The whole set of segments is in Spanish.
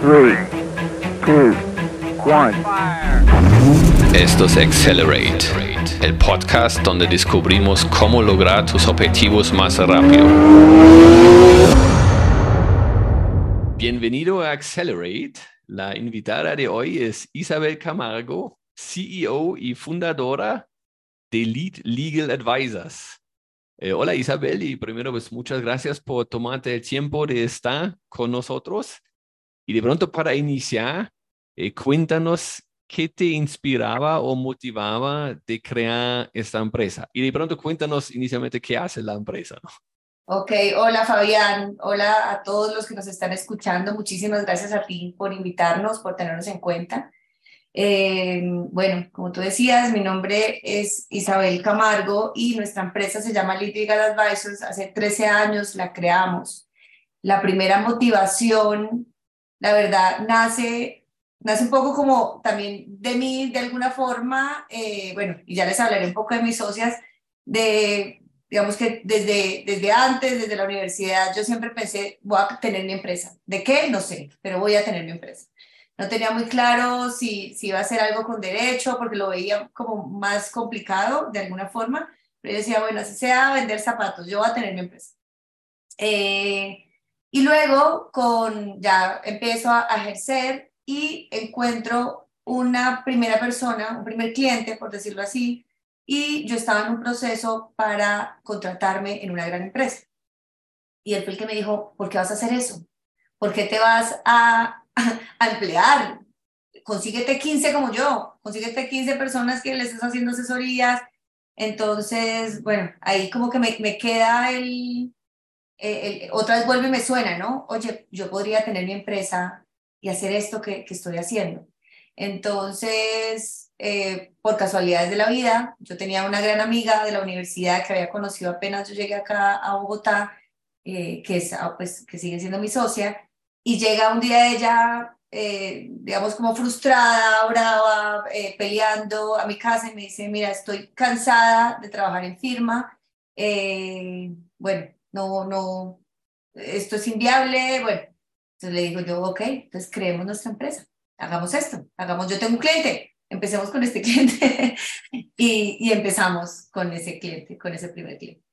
3, 2, 1. Esto es Accelerate, el podcast donde descubrimos cómo lograr tus objetivos más rápido. Bienvenido a Accelerate. La invitada de hoy es Isabel Camargo, CEO y fundadora de Lead Legal Advisors. Eh, hola Isabel y primero pues muchas gracias por tomarte el tiempo de estar con nosotros. Y de pronto para iniciar, eh, cuéntanos qué te inspiraba o motivaba de crear esta empresa. Y de pronto cuéntanos inicialmente qué hace la empresa. ¿no? Ok, hola Fabián, hola a todos los que nos están escuchando. Muchísimas gracias a ti por invitarnos, por tenernos en cuenta. Eh, bueno, como tú decías, mi nombre es Isabel Camargo y nuestra empresa se llama Legal Advisors. Hace 13 años la creamos. La primera motivación la verdad, nace, nace un poco como también de mí, de alguna forma, eh, bueno, y ya les hablaré un poco de mis socias, de, digamos que desde, desde antes, desde la universidad, yo siempre pensé, voy a tener mi empresa. ¿De qué? No sé, pero voy a tener mi empresa. No tenía muy claro si, si iba a ser algo con derecho, porque lo veía como más complicado de alguna forma, pero yo decía, bueno, así sea vender zapatos, yo voy a tener mi empresa. Eh, y luego con, ya empiezo a, ejercer y encuentro una primera persona, un primer cliente, por decirlo así, y yo estaba en un proceso para contratarme en una gran empresa. Y él fue el que me dijo, ¿por qué vas a hacer eso? ¿Por qué te vas a, a emplear? Consíguete 15 como yo, consíguete 15 personas que les estés haciendo asesorías. Entonces, bueno, ahí como que me, me queda el, eh, otra vez vuelve y me suena, ¿no? Oye, yo podría tener mi empresa y hacer esto que, que estoy haciendo. Entonces, eh, por casualidades de la vida, yo tenía una gran amiga de la universidad que había conocido apenas yo llegué acá a Bogotá, eh, que, es, ah, pues, que sigue siendo mi socia, y llega un día ella, digamos, como frustrada, brava, peleando a mi casa y me dice, mira, estoy cansada de trabajar en firma, bueno, no, no, esto es inviable, bueno, entonces le digo yo, ok, entonces creemos nuestra empresa, hagamos esto, hagamos, yo tengo un cliente, empecemos con este cliente y, y, empezamos con ese cliente, con ese primer cliente.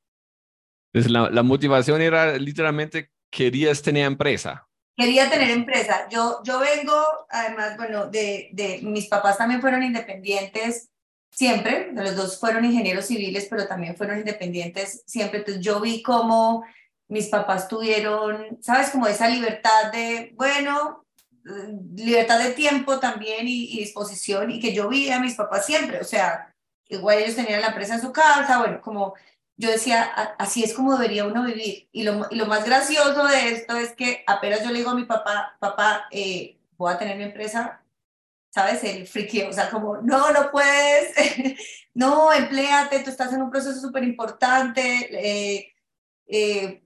Entonces la, la motivación era literalmente, querías tener empresa. Quería tener empresa. Yo, yo vengo, además, bueno, de, de mis papás también fueron independientes siempre, los dos fueron ingenieros civiles, pero también fueron independientes siempre. Entonces yo vi cómo mis papás tuvieron, ¿sabes? Como esa libertad de, bueno, libertad de tiempo también y, disposición y que yo vi a mis papás siempre, o sea, igual ellos tenían la empresa en su casa, bueno, como yo decía, así es como debería uno vivir. Y lo, y lo más gracioso de esto es que apenas yo le digo a mi papá, papá, eh, voy a tener mi empresa, ¿sabes? El friki, o sea, como, no, no puedes, no, empléate, tú estás en un proceso súper importante, eh, eh,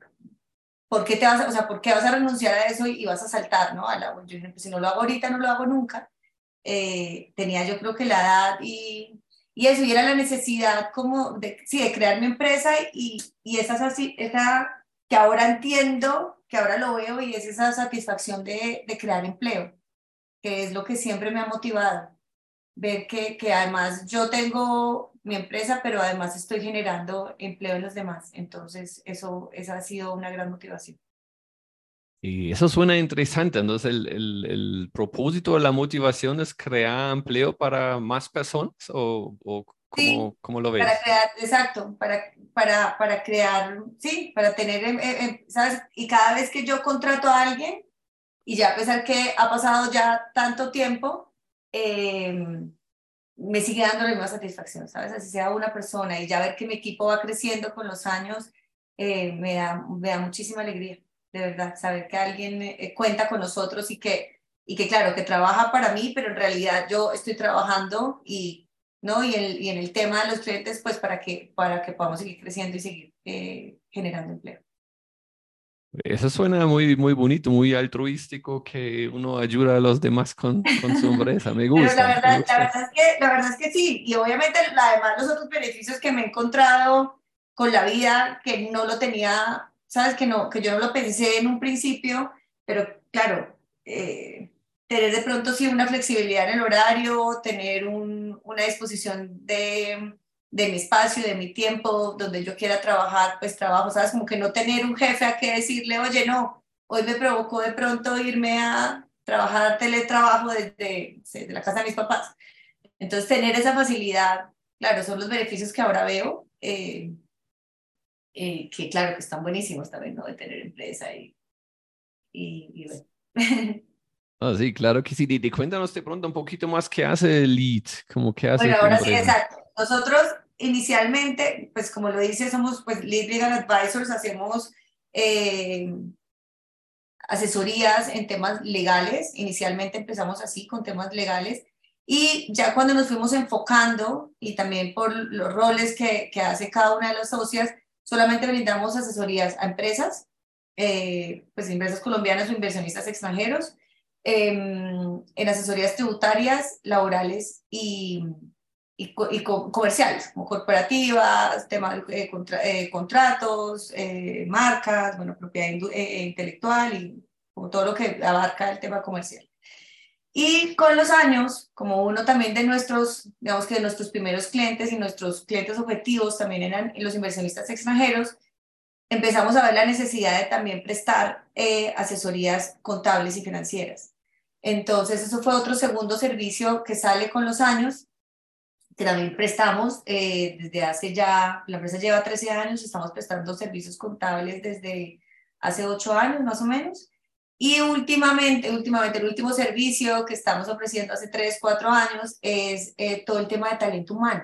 ¿por qué te vas, a, o sea, por qué vas a renunciar a eso y, vas a saltar, ¿no? A la, yo dije, pues si no lo hago ahorita, no lo hago nunca. Eh, tenía yo creo que la edad y, y eso, y era la necesidad como de, sí, de crear mi empresa y, y esa, esa que ahora entiendo, que ahora lo veo y es esa satisfacción de, de crear empleo que es lo que siempre me ha motivado. Ver que, que además yo tengo mi empresa, pero además estoy generando empleo en los demás. Entonces, eso, esa ha sido una gran motivación. Y eso suena interesante. Entonces, el, el, el propósito de la motivación es crear empleo para más personas o, o ¿cómo, ¿cómo, lo ves? Para crear, exacto, para, para, para crear, sí, para tener, em, em, ¿sabes? Y cada vez que yo contrato a alguien, y ya a pesar que ha pasado ya tanto tiempo, em, me sigue dando la misma satisfacción, ¿sabes? Así sea una persona y ya ver que mi equipo va creciendo con los años, eh, me, da, me da muchísima alegría, de verdad, saber que alguien eh, cuenta con nosotros y que, y que, claro, que trabaja para mí, pero en realidad yo estoy trabajando y, ¿no? y, el, y en el tema de los clientes, pues para que, para que podamos seguir creciendo y seguir eh, generando empleo. Eso suena muy, muy bonito, muy altruístico, que uno ayuda a los demás con, con su empresa. Me gusta. Pero la verdad, La, verdad es que, la verdad es que sí. Y obviamente, además, los otros beneficios que me he encontrado con la vida, que no lo tenía, sabes, que, no, que yo no lo pensé en un principio, pero claro, eh, tener de pronto sí una flexibilidad en el horario, tener una disposición de, de, mi espacio, de mi tiempo, donde yo quiera trabajar, pues trabajo, ¿sabes? Como que no tener un jefe a que decirle, oye, no, hoy me provocó de pronto irme a trabajar teletrabajo desde, desde la casa de mis papás. Entonces, tener esa facilidad, claro, son los beneficios que ahora veo, eh, eh, que claro, que están buenísimos también, ¿no? De tener empresa y, y, y bueno. Ah, sí, claro que sí. Y, cuéntanos de pronto un poquito más qué hace Lead, como qué hace. Bueno, ahora sí, exacto. Nosotros inicialmente, pues como lo dice, somos pues Lead Legal Advisors, hacemos eh, asesorías en temas legales. Inicialmente empezamos así, con temas legales. Y ya cuando nos fuimos enfocando, y también por los roles que, que hace cada una de las socias, solamente brindamos asesorías a empresas, eh, pues empresas colombianas o inversionistas extranjeros, Em, en asesorías tributarias, laborales y, y, comerciales, como corporativas, temas de eh, eh, contratos, eh, marcas, bueno, propiedad intelectual y como todo lo que abarca el tema comercial. Y con los años, como uno también de nuestros, digamos que de nuestros primeros clientes y nuestros clientes objetivos también eran los inversionistas extranjeros, empezamos a ver la necesidad de también prestar asesorías contables y financieras. Entonces, eso fue otro segundo servicio que sale con los años, que también prestamos eh, desde hace ya, la empresa lleva 13 años, estamos prestando servicios contables desde hace 8 años más o menos. Y últimamente, últimamente, el último servicio que estamos ofreciendo hace 3, 4 años es eh, todo el tema de talento humano.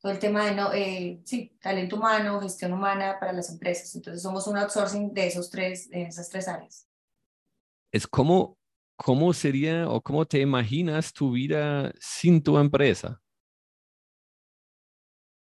Todo el tema de, no, eh, sí, talento humano, gestión humana para las empresas. Entonces, somos un outsourcing de, esos tres, de esas tres áreas. Es como ¿cómo sería o cómo te imaginas tu vida sin tu empresa?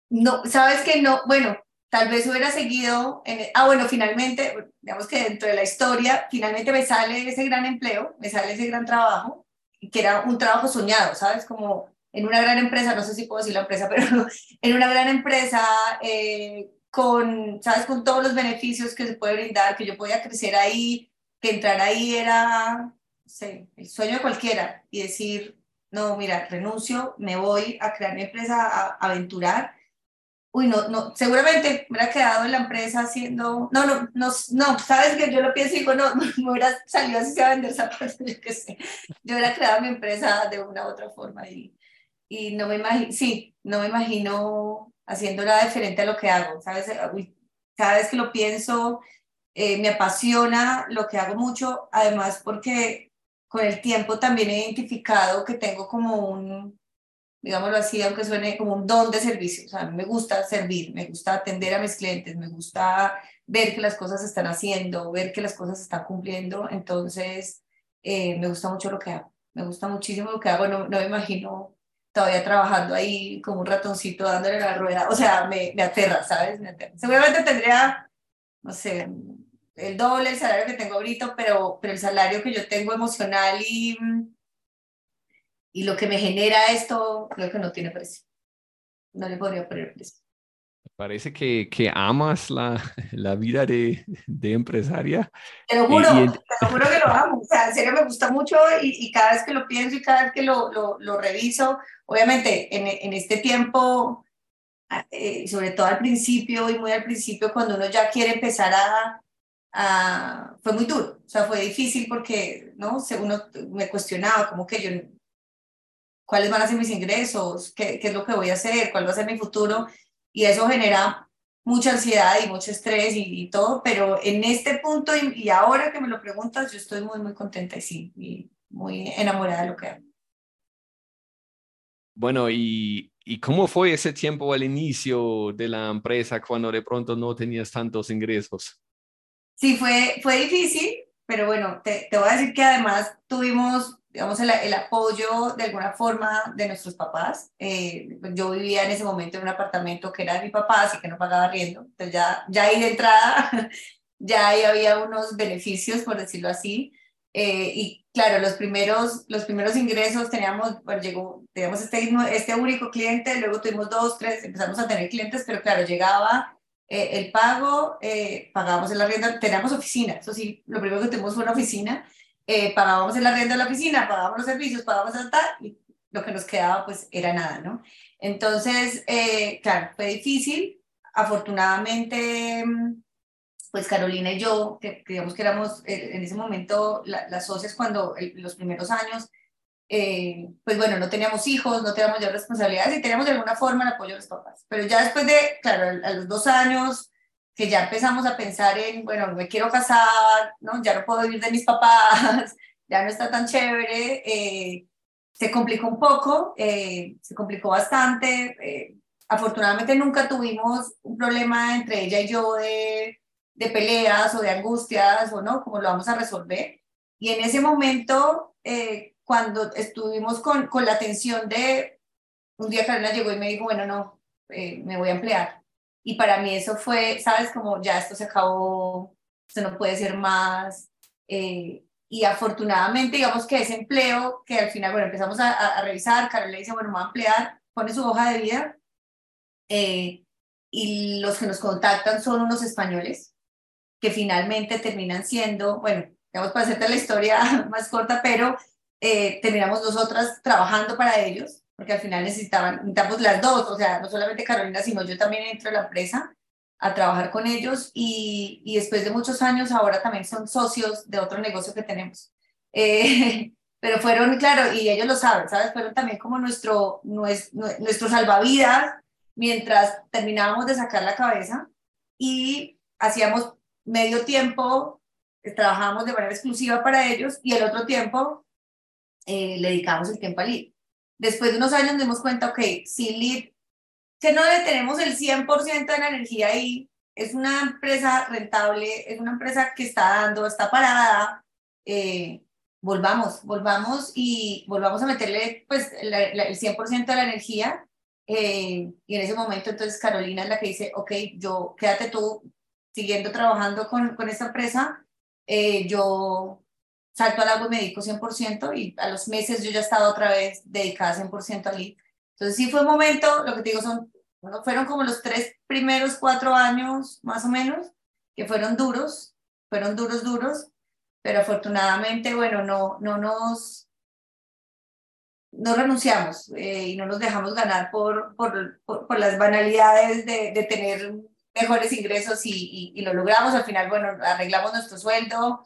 No, sabes que no, bueno, tal vez hubiera seguido, en, ah, bueno, finalmente, digamos que dentro de la historia, finalmente me sale ese gran empleo, me sale ese gran trabajo, que era un trabajo soñado, ¿sabes? Como en una gran empresa, no sé si puedo decir la empresa, pero en una gran empresa, eh, con, ¿sabes? Con todos los beneficios que se puede brindar, que yo podía crecer ahí, que entrar ahí era sí, el sueño de cualquiera y decir, no, mira, renuncio, me voy a crear mi empresa, a, aventurar. Uy, no, no, seguramente me hubiera quedado en la empresa haciendo, no, no, no, no, sabes que yo lo pienso y digo, no, me hubiera salido así a vender zapatos, yo qué sé. Yo hubiera creado mi empresa de una u otra forma y, y no me imagino, sí, no me imagino haciendo nada diferente a lo que hago, ¿sabes? cada vez que lo pienso, eh, me apasiona lo que hago mucho, además porque con el tiempo también he identificado que tengo como un, digámoslo así, aunque suene como un don de servicio. O sea, a mí me gusta servir, me gusta atender a mis clientes, me gusta ver que las cosas se están haciendo, ver que las cosas se están cumpliendo. Entonces, eh, me gusta mucho lo que hago. Me gusta muchísimo lo que hago. No, no me imagino todavía trabajando ahí como un ratoncito dándole la rueda. O sea, me, me aterra, ¿sabes? Me aterra. Seguramente tendría, no sé, el doble el salario que tengo ahorita, pero, pero el salario que yo tengo emocional y, y lo que me genera esto, creo que no tiene precio. No le podría poner precio. Parece que, que amas la, la vida de, de, empresaria. Te lo juro, te lo juro que lo amo. O sea, en serio me gusta mucho y, y cada vez que lo pienso y cada vez que lo, lo, lo reviso, obviamente en, en este tiempo, eh, sobre todo al principio y muy al principio, cuando uno ya quiere empezar a, Ah, fue muy duro, o sea, fue difícil porque, ¿no? Uno me cuestionaba como que yo, cuáles van a ser mis ingresos, ¿Qué, qué es lo que voy a hacer, cuál va a ser mi futuro, y eso genera mucha ansiedad y mucho estrés y, todo, pero en este punto y, ahora que me lo preguntas, yo estoy muy, muy contenta y sí, y muy enamorada de lo que hago. Bueno, y, ¿y cómo fue ese tiempo al inicio de la empresa cuando de pronto no tenías tantos ingresos? Sí, fue, fue difícil, pero bueno, te, te voy a decir que además tuvimos, digamos, el, el, apoyo de alguna forma de nuestros papás. Eh, yo vivía en ese momento en un apartamento que era de mi papá, así que no pagaba riendo. Entonces ya, ya ahí de entrada, ya ahí había unos beneficios, por decirlo así. Eh, y claro, los primeros, los primeros ingresos teníamos, bueno, llegó, teníamos este, este único cliente, luego tuvimos dos, tres, empezamos a tener clientes, pero claro, llegaba eh, el pago, eh, pagamos el arriendo, teníamos oficina, eso sí, lo primero que tuvimos fue una oficina eh, pagábamos el arriendo de la oficina, pagábamos los servicios, pagábamos hasta, y lo que nos quedaba pues era nada, ¿no? Entonces, eh, claro, fue difícil. Afortunadamente, pues Carolina y yo, que digamos que éramos eh, en ese momento las socias cuando los primeros años, eh, pues bueno, no teníamos hijos, no teníamos ya responsabilidades y teníamos de alguna forma el apoyo de los papás. Pero ya después de, claro, a los dos años, que ya empezamos a pensar en, bueno, me quiero casar, ¿no? ya no puedo vivir de mis papás, ya no está tan chévere, eh, se complicó un poco, se complicó bastante. afortunadamente nunca tuvimos un problema entre ella y yo de de peleas o de angustias o no, cómo lo vamos a resolver. Y en ese momento, eh, cuando estuvimos con, con la tensión de, un día Carolina llegó y me dijo, bueno, no, eh, me voy a emplear. Y para mí eso fue, sabes, como ya esto se acabó, esto no puede ser más. Eh, y afortunadamente, digamos que ese empleo, que al final, bueno, empezamos a, a, revisar, Carolina dice, bueno, voy a emplear, pone su hoja de vida. y los que nos contactan son unos españoles que finalmente terminan siendo, bueno, digamos para hacerte la historia más corta, pero eh, terminamos nosotras trabajando para ellos, porque al final necesitaban, necesitamos las dos, o sea, no solamente Carolina, sino yo también entro a la empresa a trabajar con ellos y, y después de muchos años ahora también son socios de otro negocio que tenemos. Eh, pero fueron, claro, y ellos lo saben, ¿sabes? Fueron también como nuestro, nuestro, nuestro salvavidas mientras terminábamos de sacar la cabeza y hacíamos medio tiempo eh, trabajamos de manera exclusiva para ellos y el otro tiempo eh, le dedicamos el tiempo a Lead. Después de unos años nos dimos cuenta, ok, si Lead, que no le tenemos el 100% de la energía ahí, es una empresa rentable, es una empresa que está dando, está parada, eh, volvamos, volvamos y volvamos a meterle pues el 100% de la energía. y en ese momento entonces Carolina es la que dice, ok, yo quédate tú, siguiendo trabajando con, con esta empresa, eh, yo salto al agua y me dedico 100% y a los meses yo ya estaba otra vez dedicada 100% al lead. Entonces sí fue un momento, lo que te digo son, bueno, fueron como los tres primeros cuatro años más o menos, que fueron duros, fueron duros, duros, pero afortunadamente, bueno, no, no nos, no renunciamos eh, y no nos dejamos ganar por, por, por, las banalidades de, de tener mejores ingresos y, y, lo logramos. Al final, bueno, arreglamos nuestro sueldo,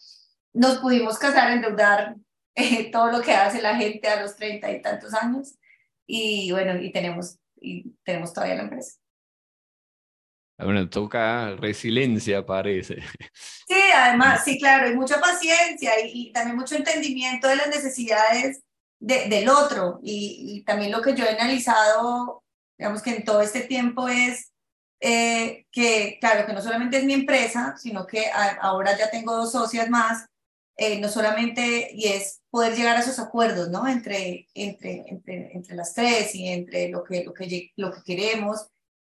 nos pudimos casar, endeudar eh, todo lo que hace la gente a los treinta y tantos años y bueno, y tenemos, y tenemos todavía la empresa. Bueno, toca resiliencia, parece. Sí, además, sí, claro, y mucha paciencia y, y también mucho entendimiento de las necesidades de, del otro. Y, y, también lo que yo he analizado, digamos que en todo este tiempo es eh, que claro, que no solamente es mi empresa, sino que ahora ya tengo dos socias más, eh, no solamente, y es poder llegar a esos acuerdos, ¿no? Entre, entre, entre, entre las tres y entre lo que, lo que, lo que queremos,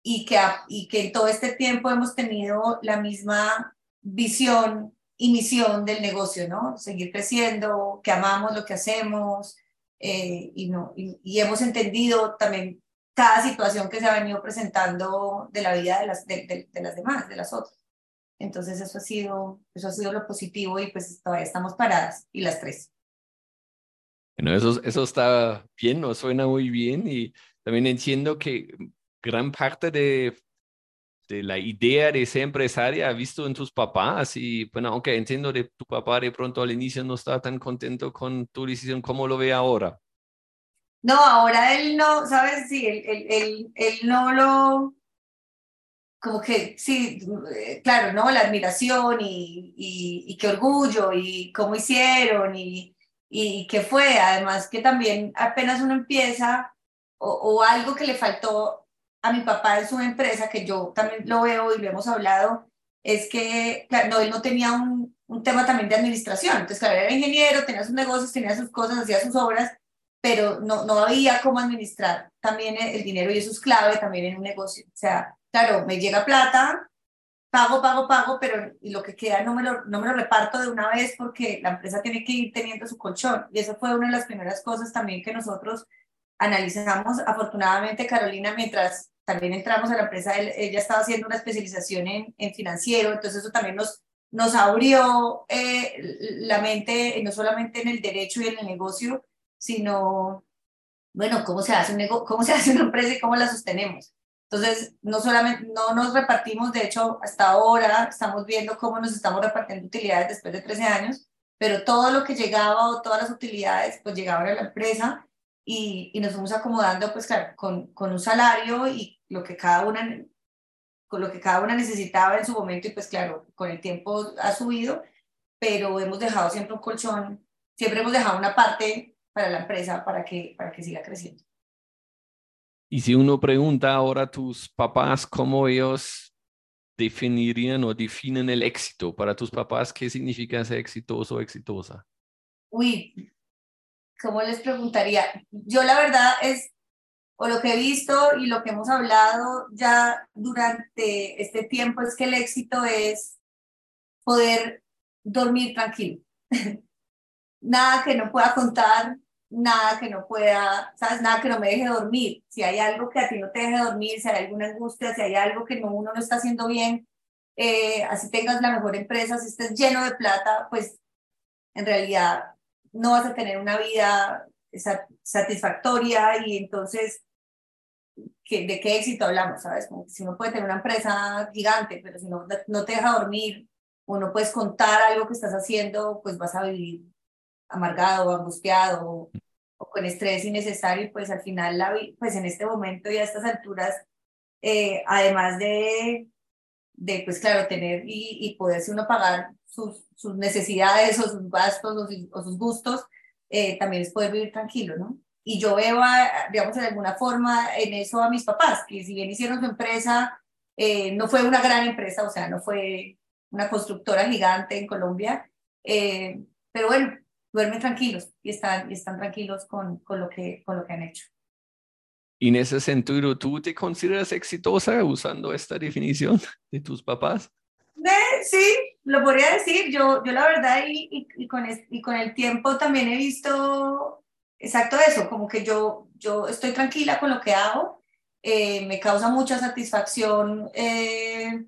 y que, y que en todo este tiempo hemos tenido la misma visión y misión del negocio, ¿no? Seguir creciendo, que amamos lo que hacemos, eh, y, no, y hemos entendido también cada situación que se ha venido presentando de la vida de las, de, de, las demás, de las otras. Entonces eso ha, sido, eso ha sido lo positivo y pues todavía estamos paradas y las tres. Bueno, eso, eso está bien, nos suena muy bien y también entiendo que gran parte de, de la idea de ser empresaria ha visto en tus papás y bueno, aunque entiendo de tu papá de pronto al inicio no estaba tan contento con tu decisión, ¿cómo lo ve ahora? No, ahora él no, ¿sabes? Sí, él, él, él, no lo, como que, sí, eh, claro, ¿no? La admiración y, y, qué orgullo y cómo hicieron y, y qué fue. Además que también apenas uno empieza o, o, algo que le faltó a mi papá en su empresa, que yo también lo veo y lo hemos hablado, es que, claro, no, él no tenía un, un tema también de administración. Entonces, claro, era ingeniero, tenía sus negocios, tenía sus cosas, hacía sus obras, pero no, no había cómo administrar también el dinero y eso es clave también en un negocio. O sea, claro, me llega plata, pago, pago, pago, pero lo que queda no me lo, me reparto de una vez porque la empresa tiene que ir teniendo su colchón. Y eso fue una de las primeras cosas también que nosotros analizamos. Afortunadamente, Carolina, mientras también entramos a la empresa, ella estaba haciendo una especialización en, financiero, entonces eso también nos, nos abrió eh, la mente, no solamente en el derecho y en el negocio, sino, bueno, cómo se hace un cómo se hace una empresa y cómo la sostenemos. Entonces, no solamente, no nos repartimos, de hecho, hasta ahora estamos viendo cómo nos estamos repartiendo utilidades después de 13 años, pero todo lo que llegaba o todas las utilidades, pues llegaban a la empresa y, y nos fuimos acomodando, pues claro, con, con un salario y lo que cada una con lo que cada una necesitaba en su momento y pues claro, con el tiempo ha subido, pero hemos dejado siempre un colchón, siempre hemos dejado una parte para la empresa para que, para que siga creciendo. Y si uno pregunta ahora a tus papás cómo ellos definirían o definen el éxito, para tus papás, ¿qué significa ser exitoso o exitosa? Uy, ¿cómo les preguntaría? Yo la verdad es, o lo que he visto y lo que hemos hablado ya durante este tiempo es que el éxito es poder dormir tranquilo. Nada que no pueda contar, nada que no pueda, ¿sabes? Nada que no me deje dormir. Si hay algo que a ti no te deje dormir, si hay alguna angustia, si hay algo que no, uno no está haciendo bien, eh, así tengas la mejor empresa, si estés lleno de plata, pues en realidad no vas a tener una vida satisfactoria y entonces, ¿de qué éxito hablamos? ¿Sabes? Como si uno puede tener una empresa gigante, pero si no, no te deja dormir o no puedes contar algo que estás haciendo, pues vas a vivir amargado, angustiado o, con estrés innecesario, pues al final, la, pues en este momento y a estas alturas, eh, además de, de, pues claro, tener y, y poderse uno pagar sus, sus necesidades o sus gastos o sus, o sus gustos, eh, también es poder vivir tranquilo, ¿no? Y yo veo, digamos, de alguna forma en eso a mis papás, que si bien hicieron su empresa, eh, no fue una gran empresa, o sea, no fue una constructora gigante en Colombia, pero bueno, duermen tranquilos y están, y están tranquilos con, con, lo que, con lo que han hecho. Y en ese sentido, ¿tú te consideras exitosa usando esta definición de tus papás? sí, lo podría decir. Yo, yo la verdad, y, y, con, y con el tiempo también he visto exacto eso, como que yo, yo estoy tranquila con lo que hago. Eh, me causa mucha satisfacción eh,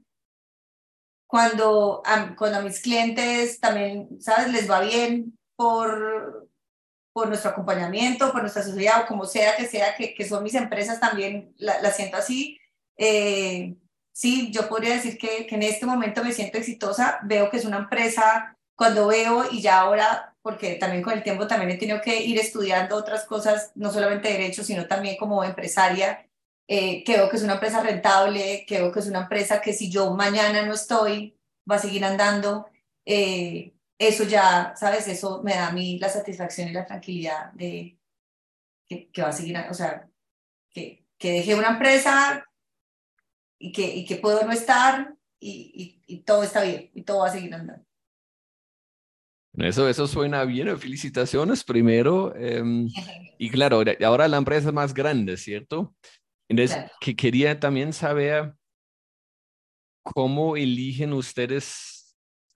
cuando, a, cuando a mis clientes también, ¿sabes? Les va bien, por, por nuestro acompañamiento, por nuestra sociedad o como sea que sea, que, que son mis empresas también, la, la siento así. Eh, sí, yo podría decir que, que en este momento me siento exitosa, veo que es una empresa, cuando veo y ya ahora, porque también con el tiempo también he tenido que ir estudiando otras cosas, no solamente derecho, sino también como empresaria, eh, que que es una empresa rentable, que veo que es una empresa que si yo mañana no estoy, va a seguir andando. Eh, eso ya, ¿sabes? Eso me da a mí la satisfacción y la tranquilidad de que, que va a seguir, o sea, que, que dejé una empresa y que, y que puedo no estar y, y, y, todo está bien y todo va a seguir andando. Eso, eso suena bien, felicitaciones primero. Eh, y claro, ahora la empresa es más grande, ¿cierto? Entonces, claro. que quería también saber cómo eligen ustedes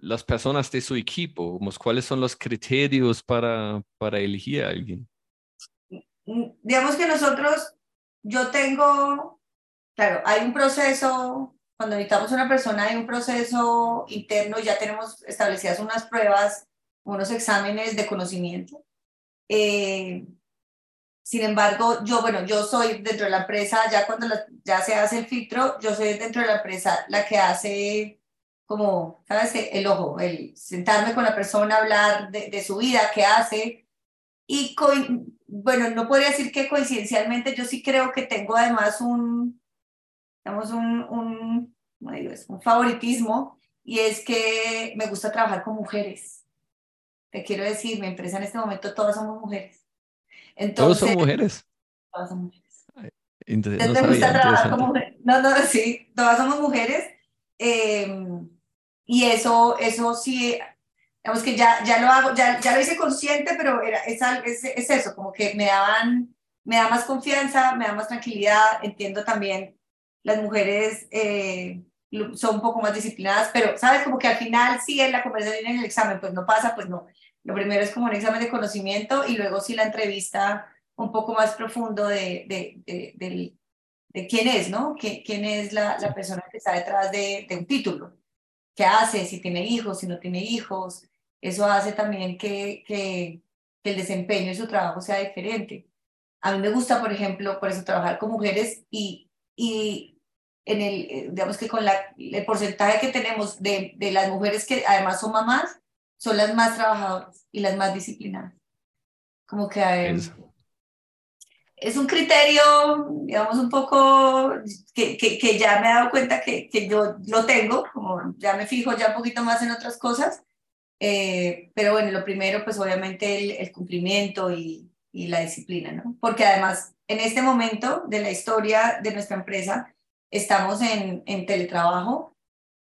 las personas de su equipo? ¿Cuáles son los criterios para, para elegir a alguien? Mm, digamos que nosotros, yo tengo, claro, hay un proceso, cuando necesitamos una persona hay un proceso interno, ya tenemos establecidas unas pruebas, unos exámenes de conocimiento. Eh, sin embargo, yo, bueno, yo soy dentro de la empresa, ya cuando ya se hace el filtro, yo soy dentro de la empresa la que hace como, ¿sabes? El ojo, el sentarme con la persona, hablar de, de su vida, qué hace. Y, bueno, no podría decir que coincidencialmente, yo sí creo que tengo además un, digamos, un, un, un favoritismo, y es que me gusta trabajar con mujeres. Te quiero decir, mi empresa en este momento todas somos mujeres. Entonces, ¿Todos son mujeres? Todas son mujeres. Entonces, no, me gusta trabajar con mujeres. No, no, sí, todas somos mujeres. Eh, y eso, eso sí, digamos que ya, ya lo hago, ya, ya lo hice consciente, pero era, es, es, es eso, como que me daban, me da más confianza, me da más tranquilidad, entiendo también las mujeres eh, son un poco más disciplinadas, pero sabes, como que al final sí en la conversación en el examen, pues no pasa, pues no. Lo primero es como un examen de conocimiento y luego sí la entrevista un poco más profundo de, de, de, de, de quién es, ¿no? ¿Quién es la, la, persona que está detrás de, un título? Qué hace, si tiene hijos, si no tiene hijos. Eso hace también que, que, que el desempeño de su trabajo sea diferente. A mí me gusta, por ejemplo, por eso trabajar con mujeres y, y en el, eh, digamos que con la, el porcentaje que tenemos de, de las mujeres que además son mamás, son las más trabajadoras y las más disciplinadas. Como que eh, es un criterio, digamos, un poco que, que, ya me he dado cuenta que, que yo lo tengo, como ya me fijo ya un poquito más en otras cosas, eh, pero bueno, lo primero, pues obviamente el, el cumplimiento y, y, la disciplina, ¿no? Porque además, en este momento de la historia de nuestra empresa, estamos en, en teletrabajo,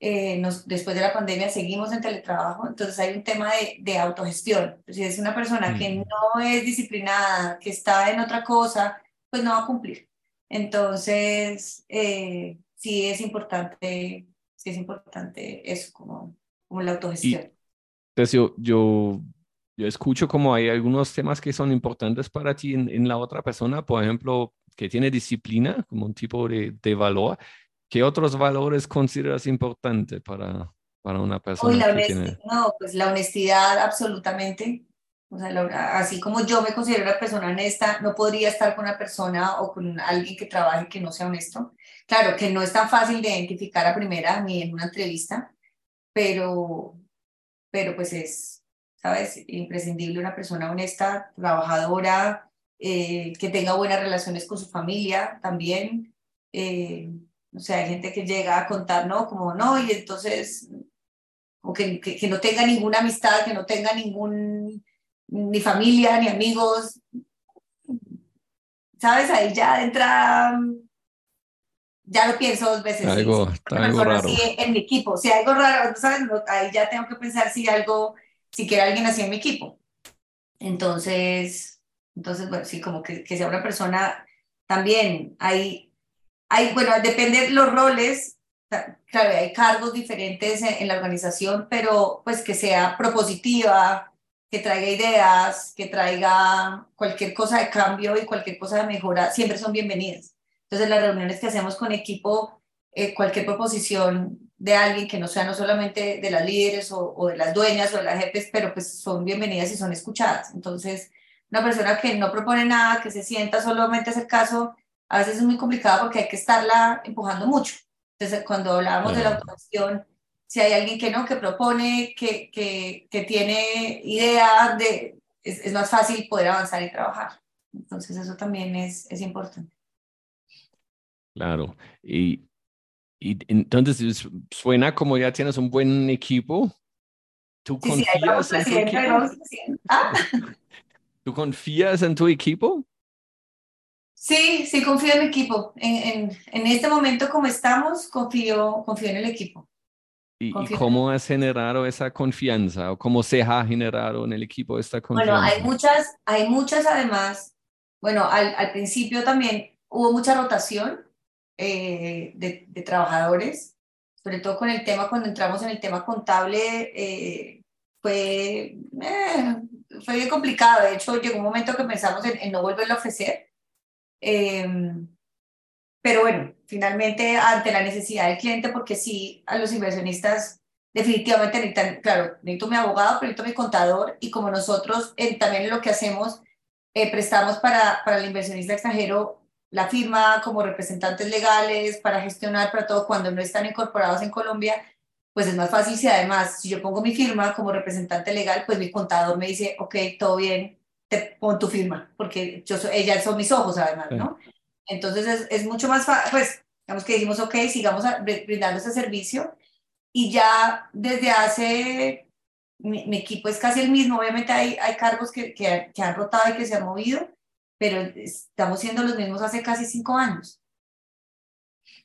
eh, nos, después de la pandemia seguimos en teletrabajo, entonces hay un tema de, de autogestión. Si es una persona que no es disciplinada, que está en otra cosa, pues no va a cumplir. Entonces, eh, sí es importante, sí es importante eso, como, como la autogestión. Y, entonces yo, yo, yo escucho como hay algunos temas que son importantes para ti en, en la otra persona, por ejemplo, que tiene disciplina como un tipo de, de valor ¿Qué otros valores consideras importantes para, para una persona? la que tiene... No, pues la honestidad absolutamente. O sea, así como yo me considero una persona honesta, no podría estar con una persona o con alguien que trabaje que no sea honesto. Claro que no es tan fácil de identificar a primera ni en una entrevista, pero, pero pues es, ¿sabes? Imprescindible una persona honesta, trabajadora, eh, que tenga buenas relaciones con su familia también. Eh, o sea, hay gente que llega a contar, ¿no? Como, no, y entonces, o que, que, no tenga ninguna amistad, que no tenga ningún, ni familia, ni amigos. ¿Sabes? Ahí ya entra, ya lo pienso dos veces. Algo, algo raro. en mi equipo, si algo raro, ¿sabes? Ahí ya tengo que pensar si algo, si quiere alguien así en mi equipo. Entonces, entonces, bueno, sí, como que, que sea una persona, también hay hay, bueno, depende los roles, claro, hay cargos diferentes en, la organización, pero pues que sea propositiva, que traiga ideas, que traiga cualquier cosa de cambio y cualquier cosa de mejora, siempre son bienvenidas. Entonces, las reuniones que hacemos con equipo, eh, cualquier proposición de alguien que no sea no solamente de las líderes o, de las dueñas o de las jefes, pero pues son bienvenidas y son escuchadas. Entonces, una persona que no propone nada, que se sienta solamente a hacer caso a veces es muy complicado porque hay que estarla empujando mucho. Entonces, cuando hablábamos de la autogestión, si hay alguien que no, que propone, que, que, que tiene idea, de, es, es, más fácil poder avanzar y trabajar. Entonces, eso también es, es importante. Claro. Y, y entonces suena como ya tienes un buen equipo. ¿Tú sí, confías sí, en tu equipo? ¿Ah? ¿Tú confías en tu equipo? Sí, sí confío en mi equipo. En, en, en, este momento como estamos, confío, confío en el equipo. ¿Y, ¿Y, cómo has generado esa confianza o cómo se ha generado en el equipo esta confianza? Bueno, hay muchas, hay muchas además. Bueno, al, al principio también hubo mucha rotación eh, de, de, trabajadores, sobre todo con el tema, cuando entramos en el tema contable, eh, fue, eh, fue complicado. De hecho, llegó un momento que pensamos en, en no volverlo a ofrecer eh, pero bueno, finalmente ante la necesidad del cliente, porque sí, a los inversionistas definitivamente necesitan, claro, necesito mi abogado, necesito mi contador y como nosotros eh, también lo que hacemos, eh, prestamos para, para el inversionista extranjero la firma como representantes legales para gestionar para todo cuando no están incorporados en Colombia, pues es más fácil. Si además, si yo pongo mi firma como representante legal, pues mi contador me dice, ok, todo bien, te pon tu firma, porque yo, ellas son mis ojos además, ¿no? Entonces es, es mucho más fácil, pues, digamos que dijimos, ok, sigamos brindando ese servicio y ya desde hace, mi, mi, equipo es casi el mismo, obviamente hay, hay cargos que, que, que han rotado y que se han movido, pero estamos siendo los mismos hace casi cinco años.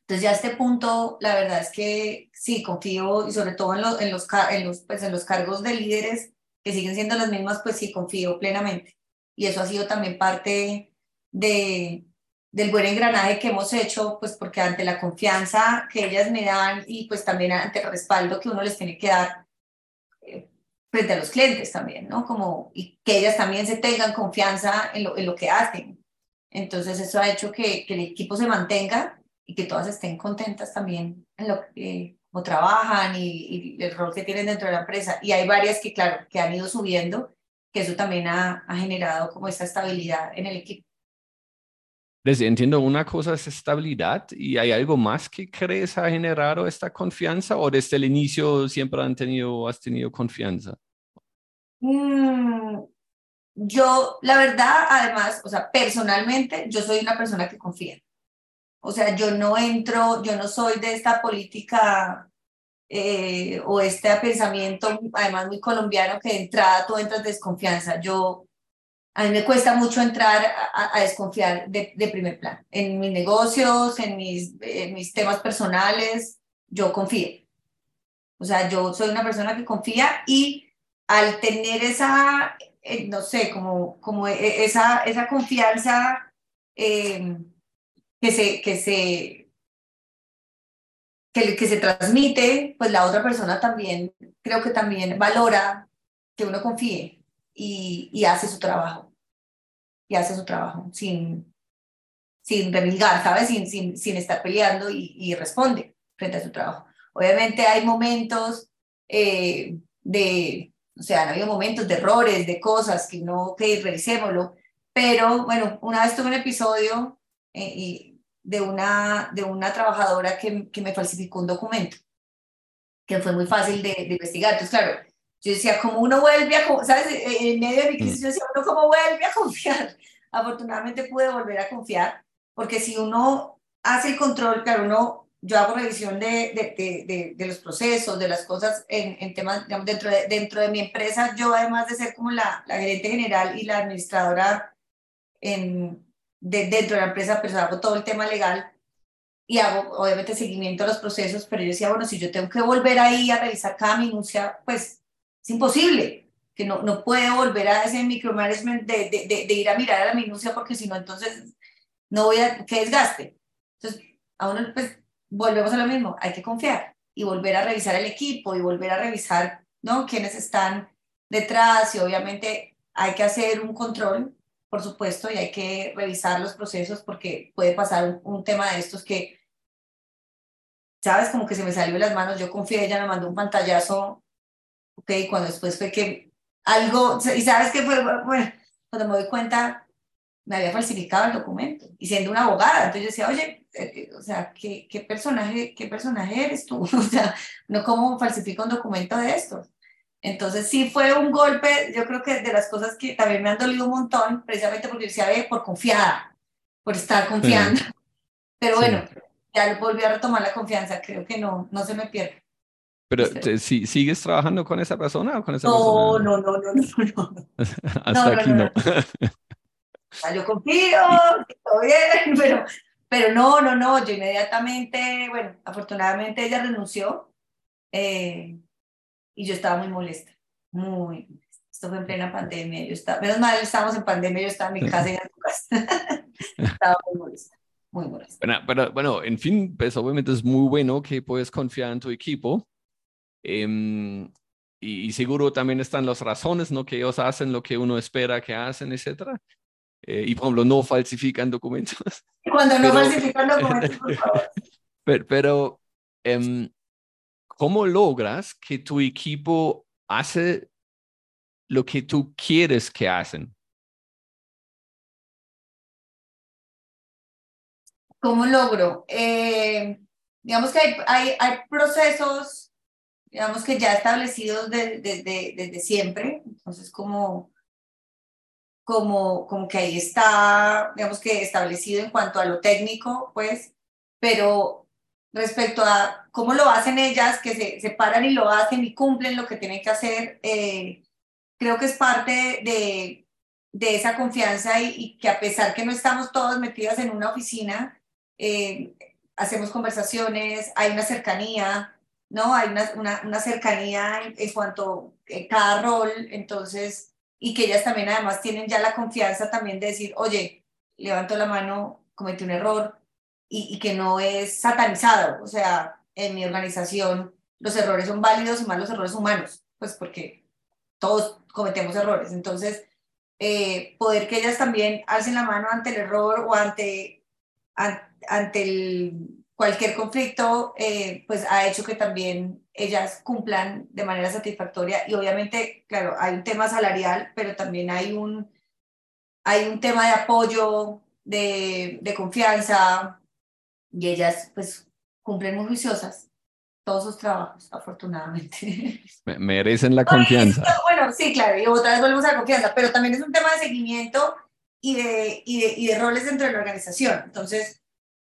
Entonces ya a este punto, la verdad es que sí, confío y sobre todo en los, en los, en los, pues, en los cargos de líderes que siguen siendo las mismas, pues sí, confío plenamente. Y eso ha sido también parte de, del buen engranaje que hemos hecho, pues porque ante la confianza que ellas me dan y pues también ante el respaldo que uno les tiene que dar eh, frente a los clientes también, ¿no? Como, y que ellas también se tengan confianza en lo, en lo que hacen. Entonces eso ha hecho que, que, el equipo se mantenga y que todas estén contentas también en lo, eh, cómo trabajan y, y, el rol que tienen dentro de la empresa. Y hay varias que, claro, que han ido subiendo, que eso también ha, ha generado como esta estabilidad en el equipo. Les entiendo, una cosa es estabilidad y hay algo más que crees ha generado esta confianza o desde el inicio siempre han tenido, has tenido confianza? Mm, yo, la verdad, además, o sea, personalmente, yo soy una persona que confía. O sea, yo no entro, yo no soy de esta política eh, o este pensamiento, además muy colombiano, que de entrada tú entras desconfianza. Yo, a mí me cuesta mucho entrar a, desconfiar de, primer plan. En mis negocios, en mis, mis temas personales, yo confío. O sea, yo soy una persona que confía y al tener esa, eh, no sé, como, como e, esa, esa confianza eh, que se, que se, que, que, se transmite, pues la otra persona también, creo que también valora que uno confíe y, y hace su trabajo. Y hace su trabajo sin, sin remilgar, ¿sabes? Sin, sin, sin estar peleando y, y, responde frente a su trabajo. Obviamente hay momentos eh, de, o sea, han habido momentos de errores, de cosas que no, que revisémoslo, pero bueno, una vez tuve un episodio eh, y de una, de una trabajadora que, que, me falsificó un documento, que fue muy fácil de, de, investigar. Entonces, claro, yo decía, ¿cómo uno vuelve a, ¿sabes? En medio de mi crisis, yo decía, ¿uno cómo vuelve a confiar? Afortunadamente pude volver a confiar, porque si uno hace el control, claro, uno, yo hago revisión de, de, de, de los procesos, de las cosas en, en temas, digamos, dentro de, dentro de mi empresa, yo además de ser como la, la gerente general y la administradora en, de, dentro de la empresa, pero hago todo el tema legal y hago obviamente seguimiento a los procesos, pero yo decía, bueno, si yo tengo que volver ahí a revisar cada minucia, pues es imposible, que no, no puedo volver a ese micromanagement de, de, de, ir a mirar a la minucia porque si no, entonces no voy a, que desgaste. Entonces, a pues, volvemos a lo mismo, hay que confiar y volver a revisar el equipo y volver a revisar, ¿no? Quiénes están detrás y obviamente hay que hacer un control por supuesto, y hay que revisar los procesos porque puede pasar un, tema de estos que, ¿sabes? Como que se me salió de las manos, yo confié, ella me mandó un pantallazo, ok, cuando después fue que algo, y sabes que fue, bueno, cuando me doy cuenta, me había falsificado el documento, y siendo una abogada, entonces yo decía, oye, eh, o sea, ¿qué, qué, personaje, ¿qué personaje eres tú? O sea, no cómo falsifica un documento de estos. Entonces sí fue un golpe, yo creo que de las cosas que también me han dolido un montón, precisamente porque decía, ve, por confiada, por estar confiando. Pero bueno, ya volví a retomar la confianza, creo que no, no se me pierde. Pero si, ¿sigues trabajando con esa persona o con esa no, persona? No, no, no, no, no. Hasta aquí no. yo confío, todo bien, pero, pero no, no, no, yo inmediatamente, bueno, afortunadamente ella renunció. Eh, y yo estaba muy molesta, muy Esto fue en plena pandemia, yo estaba, menos mal estábamos en pandemia, yo estaba en mi casa y en tu casa. estaba muy molesta, muy molesta. Bueno, pero, bueno, en fin, pues obviamente es muy bueno que puedes confiar en tu equipo. Eh, y, seguro también están las razones, ¿no? Que ellos hacen lo que uno espera que hacen, etcétera. Eh, y por ejemplo, no falsifican documentos. Cuando no falsifican documentos, por favor. Pero, pero eh, ¿cómo logras que tu equipo hace lo que tú quieres que hacen? ¿Cómo logro? Eh, digamos que hay, hay, procesos, digamos que ya establecidos desde de, de, desde siempre, entonces como, como, como que ahí está, digamos que establecido en cuanto a lo técnico, pues, pero respecto a cómo lo hacen ellas, que se, se paran y lo hacen y cumplen lo que tienen que hacer, eh, creo que es parte de, de esa confianza y, que a pesar que no estamos todas metidas en una oficina, eh, hacemos conversaciones, hay una cercanía, ¿no? Hay una, una, una cercanía en, cuanto a cada rol, entonces, y que ellas también además tienen ya la confianza también de decir, oye, levanto la mano, cometí un error, y, que no es satanizado. O sea, en mi organización los errores son válidos y más los errores humanos, pues porque todos cometemos errores. Entonces, eh, poder que ellas también alcen la mano ante el error o ante, ante, el, cualquier conflicto eh, pues ha hecho que también ellas cumplan de manera satisfactoria y obviamente, claro, hay un tema salarial, pero también hay un, hay un tema de apoyo, de, de confianza y ellas pues cumplen muy juiciosas todos sus trabajos, afortunadamente. merecen la confianza. Bueno, sí, claro, y otra vez volvemos a la confianza, pero también es un tema de seguimiento y de, y de, y de roles dentro de la organización. Entonces,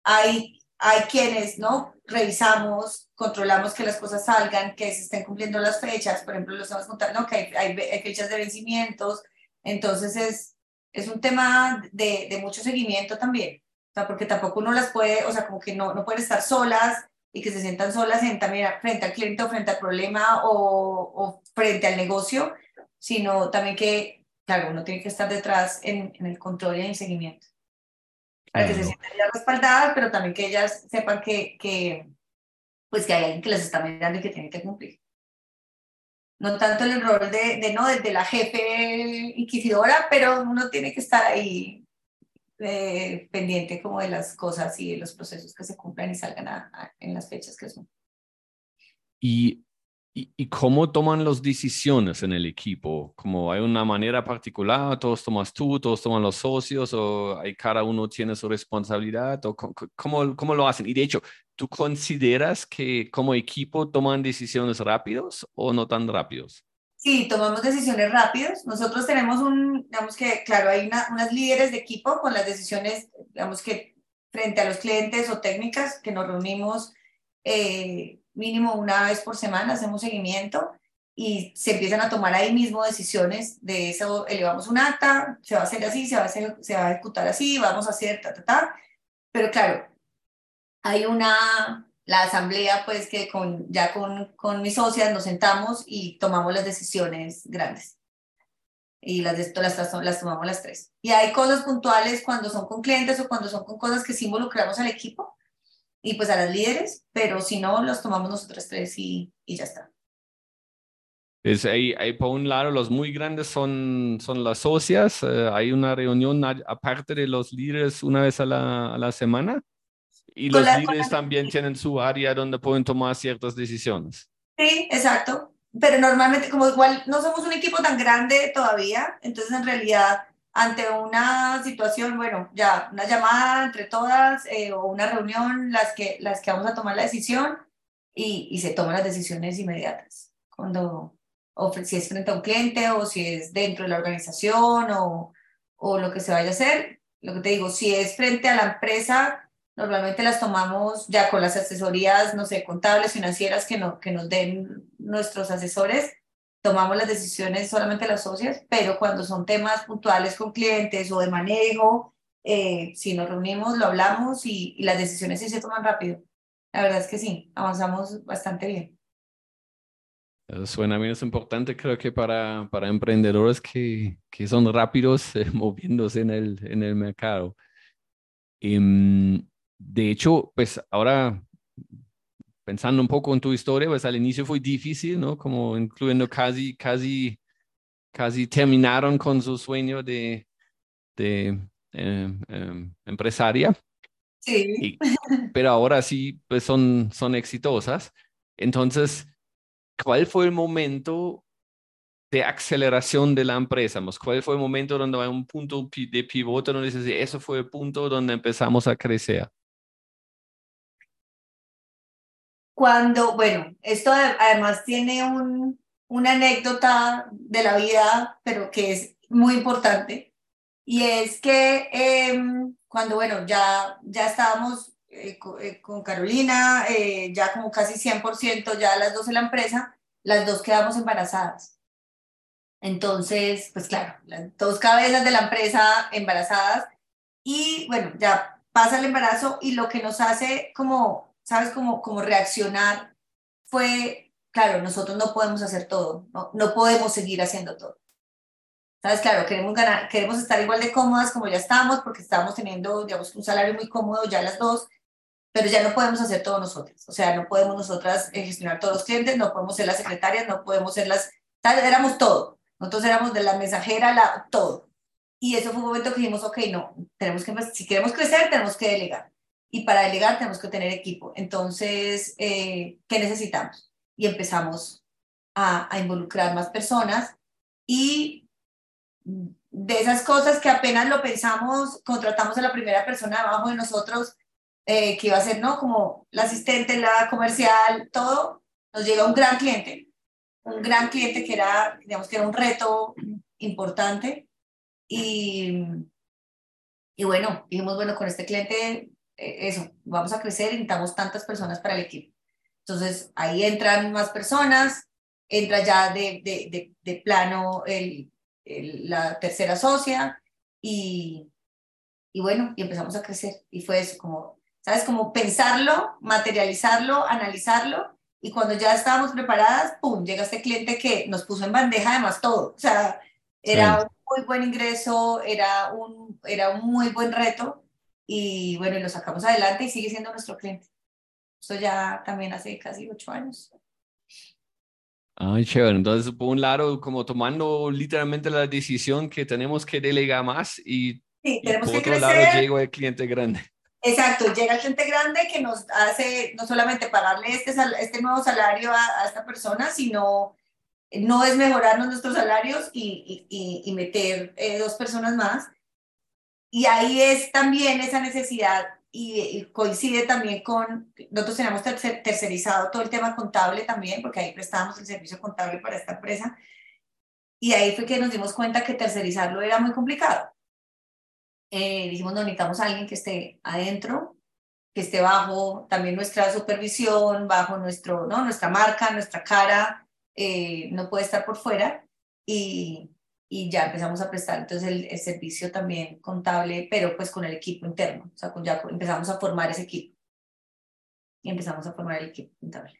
hay, hay quienes, ¿no? Revisamos, controlamos que las cosas salgan, que se estén cumpliendo las fechas, por ejemplo, lo estamos contando, que hay, hay, fechas de vencimientos, entonces es, es un tema de, de mucho seguimiento también, o sea, porque tampoco uno las puede, o sea, como que no, no pueden estar solas, y que se sientan solas en, también frente al cliente o frente al problema o, o, frente al negocio, sino también que, claro, uno tiene que estar detrás en, en el control y en el seguimiento. Para que se sientan ya respaldadas, pero también que ellas sepan que, que, pues que hay alguien que las está mirando y que tienen que cumplir. No tanto el rol de, de no, desde la jefe inquisidora, pero uno tiene que estar ahí eh, pendiente como de las cosas y los procesos que se cumplan y salgan en las fechas que son. Y, y, cómo toman las decisiones en el equipo? ¿Como hay una manera particular? ¿Todos tomas tú? ¿Todos toman los socios? ¿O hay, cada uno tiene su responsabilidad? ¿O cómo, cómo lo hacen? Y de hecho, ¿tú consideras que como equipo toman decisiones rápidos o no tan rápidos? Sí, tomamos decisiones rápidas. Nosotros tenemos un, digamos que, claro, hay una, unas líderes de equipo con las decisiones, digamos que frente a los clientes o técnicas que nos reunimos eh, mínimo una vez por semana, hacemos seguimiento y se empiezan a tomar ahí mismo decisiones de eso, elevamos un acta, se va a hacer así, se va a, hacer, se va a ejecutar así, vamos a hacer ta, ta, ta. Pero claro, hay una, la asamblea, pues que con, ya con, con mis socias nos sentamos y tomamos las decisiones grandes. Y las, las, las tomamos las tres. Y hay cosas puntuales cuando son con clientes o cuando son con cosas que sí involucramos al equipo y pues a las líderes, pero si no, los tomamos nosotros tres y, y ya está. Es ahí, ahí, por un lado, los muy grandes son, son las socias. Eh, hay una reunión aparte de los líderes una vez a la, a la semana. Y los líderes también tienen su área donde pueden tomar ciertas decisiones. Sí, exacto. Pero normalmente, como igual no somos un equipo tan grande todavía, entonces en realidad ante una situación, bueno, ya una llamada entre todas eh, o una reunión, las que, las que vamos a tomar la decisión y, y se toman las decisiones inmediatas. Cuando, o si es frente a un cliente o si es dentro de la organización o, o lo que se vaya a hacer, lo que te digo, si es frente a la empresa, Normalmente las tomamos ya con las asesorías, no sé, contables, financieras que, no, que nos den nuestros asesores. Tomamos las decisiones solamente las socias, pero cuando son temas puntuales con clientes o de manejo, eh, si nos reunimos, lo hablamos y, y las decisiones sí se toman rápido. La verdad es que sí, avanzamos bastante bien. Eso suena bien, es importante creo que para, para emprendedores que, que son rápidos eh, moviéndose en el, en el mercado. Um, de hecho, pues ahora pensando un poco en tu historia, pues al inicio fue difícil, ¿no? Como incluyendo casi, casi, casi terminaron con su sueño de, de em, em, empresaria. Sí. pero ahora sí, pues son, son exitosas. Entonces, ¿cuál fue el momento de aceleración de la empresa? ¿Cuál fue el momento donde hay un punto de pivote donde dices, eso fue el punto donde empezamos a crecer? Cuando, bueno, esto además tiene un, una anécdota de la vida, pero que es muy importante, y es que em, cuando, bueno, ya, ya estábamos eh, eh, con, Carolina, eh, ya como casi 100%, ya las dos en la empresa, las dos quedamos embarazadas. Entonces, pues claro, las dos cabezas de la empresa embarazadas, y bueno, ya pasa el embarazo y lo que nos hace como ¿sabes? Como, como reaccionar fue, claro, nosotros no podemos hacer todo, no, no podemos seguir haciendo todo. ¿Sabes? Claro, queremos, ganar, queremos estar igual de cómodas como ya estamos, porque estábamos teniendo, digamos, un salario muy cómodo ya las dos, pero ya no podemos hacer todo nosotros. O sea, no podemos nosotras eh, gestionar todos los clientes, no podemos ser las secretarias, no podemos ser las... ¿sabes? Éramos todo. Nosotros éramos de la mensajera, la, todo. Y eso fue un momento que dijimos, ok, no, tenemos que, si queremos crecer, tenemos que delegar y para delegar tenemos que tener equipo. Entonces, eh, ¿qué necesitamos? Y empezamos a, a involucrar más personas y de esas cosas que apenas lo pensamos, contratamos a la primera persona abajo de nosotros eh, que iba a ser, ¿no? Como la asistente, la comercial, todo, nos llega un gran cliente, un gran cliente que era, digamos que era un reto importante y, y bueno, dijimos, bueno, con este cliente, eso, vamos a crecer y necesitamos tantas personas para el equipo. Entonces ahí entran más personas, entra ya de, de, de, de plano el, la tercera socia y, y bueno, y empezamos a crecer. Y fue eso, como, ¿sabes? Como pensarlo, materializarlo, analizarlo. Y cuando ya estábamos preparadas, ¡pum!, llega este cliente que nos puso en bandeja además todo. O sea, era un muy buen ingreso, era un, era un muy buen reto. Y bueno, y lo sacamos adelante y sigue siendo nuestro cliente. Eso ya también hace casi ocho años. Ay, chévere. Entonces, por un lado, como tomando literalmente la decisión que tenemos que delegar más y, sí, y por que otro crecer. lado llega el cliente grande. Exacto, llega el cliente grande que nos hace no solamente pagarle este, este nuevo salario a, a esta persona, sino no es mejorarnos nuestros salarios y, y, y- y meter eh, dos personas más. Y ahí es también esa necesidad y, y coincide también con, nosotros tenemos tercer- tercerizado todo el tema contable también, porque ahí prestábamos el servicio contable para esta empresa. Y ahí fue que nos dimos cuenta que tercerizarlo era muy complicado. Eh, dijimos, no, necesitamos a alguien que esté adentro, que esté bajo también nuestra supervisión, bajo nuestro, ¿no? nuestra marca, nuestra cara, eh, no puede estar por fuera. Y, y ya empezamos a prestar entonces el, el servicio también contable, pero pues con el equipo interno, o sea, con, ya empezamos a formar ese equipo. Y empezamos a formar el equipo contable.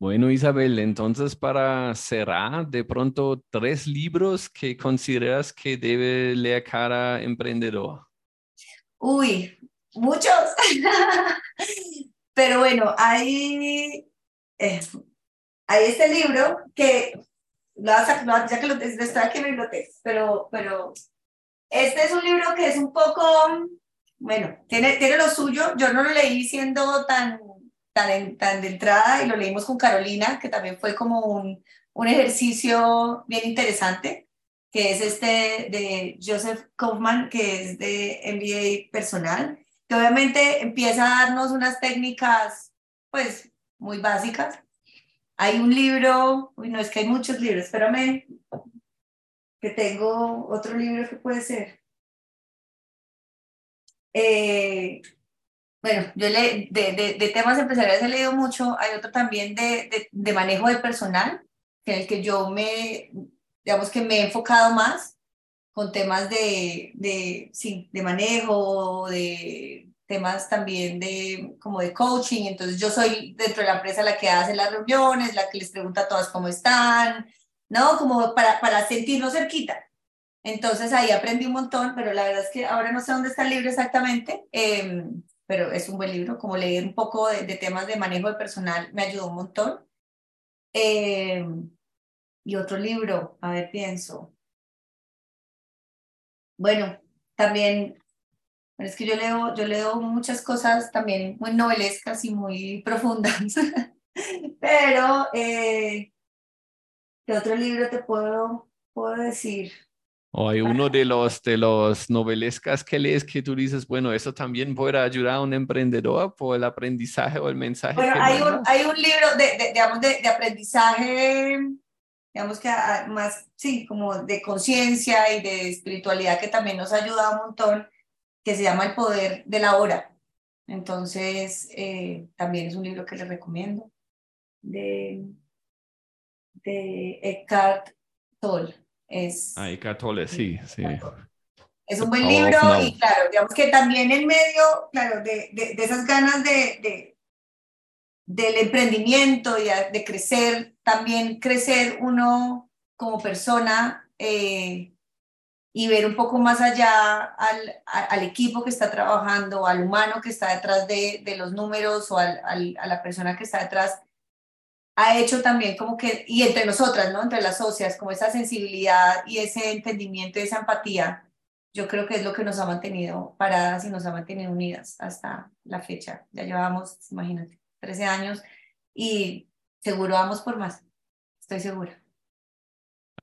Bueno, Isabel, entonces para cerrar, de pronto tres libros que consideras que debe leer cada emprendedor. Uy, muchos. Pero bueno, hay, eh, hay este libro que, lo vas a- lo- ya que lo estoy aquí en la biblioteca, pero, pero este es un libro que es un poco, bueno, tiene, tiene lo suyo. Yo no lo leí siendo tan, tan, tan de entrada y lo leímos con Carolina, que también fue como un, un ejercicio bien interesante, que es este de Joseph Kaufman, que es de MBA personal, que obviamente empieza a darnos unas técnicas, pues, muy básicas. Hay un libro, no, es que hay muchos libros, espérame, que tengo otro libro que puede ser. Eh, bueno, yo le, de, de, temas empresariales he leído mucho, hay otro también de, manejo de personal, en el que yo me, digamos que me he enfocado más con temas de, sí, de manejo, de temas también de como de coaching, entonces yo soy dentro de la empresa la que hace las reuniones, la que les pregunta a todas cómo están, ¿no? Como para, para sentirnos cerquita. Entonces ahí aprendí un montón, pero la verdad es que ahora no sé dónde está el libro exactamente, eh, pero es un buen libro, como leer un poco de, de temas de manejo de personal me ayudó un montón. Eh, y otro libro, a ver, pienso. Bueno, también, bueno, es que yo leo, yo leo muchas cosas también muy novelescas y muy profundas, pero eh, ¿qué otro libro te puedo, puedo decir? O hay uno de los, de los novelescas que lees que tú dices, bueno, eso también puede ayudar a un emprendedor por el aprendizaje o el mensaje Bueno, hay un, hay un libro de, de, digamos, de, de aprendizaje, digamos que a- más, sí, como de conciencia y de espiritualidad que también nos ayuda un montón, que se llama El Poder de la Hora. Entonces, eh, también es un libro que les recomiendo, de, de Eckhart Tolle. Es, Ay, Catole, sí, sí. es un buen libro y claro, digamos que también en medio, claro, de, de, de esas ganas de, de, del emprendimiento y de crecer, también crecer uno como persona eh, y ver un poco más allá al, al equipo que está trabajando, al humano que está detrás de, de los números o al, al- a la persona que está detrás, ha hecho también como que, y entre nosotras, ¿no? Entre las socias, como esa sensibilidad y ese entendimiento y esa empatía yo creo que es lo que nos ha mantenido paradas y nos ha mantenido unidas hasta la fecha. Ya llevamos, imagínate, 13 años y seguro vamos por más, estoy segura.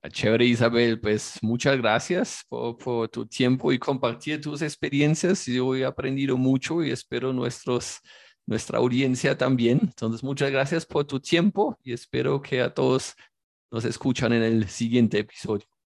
Ah, chévere, Isabel. Pues muchas gracias por, tu tiempo y compartir tus experiencias. Yo he aprendido mucho y espero nuestros, nuestra audiencia también. Entonces, muchas gracias por tu tiempo y espero que a todos nos escuchan en el siguiente episodio.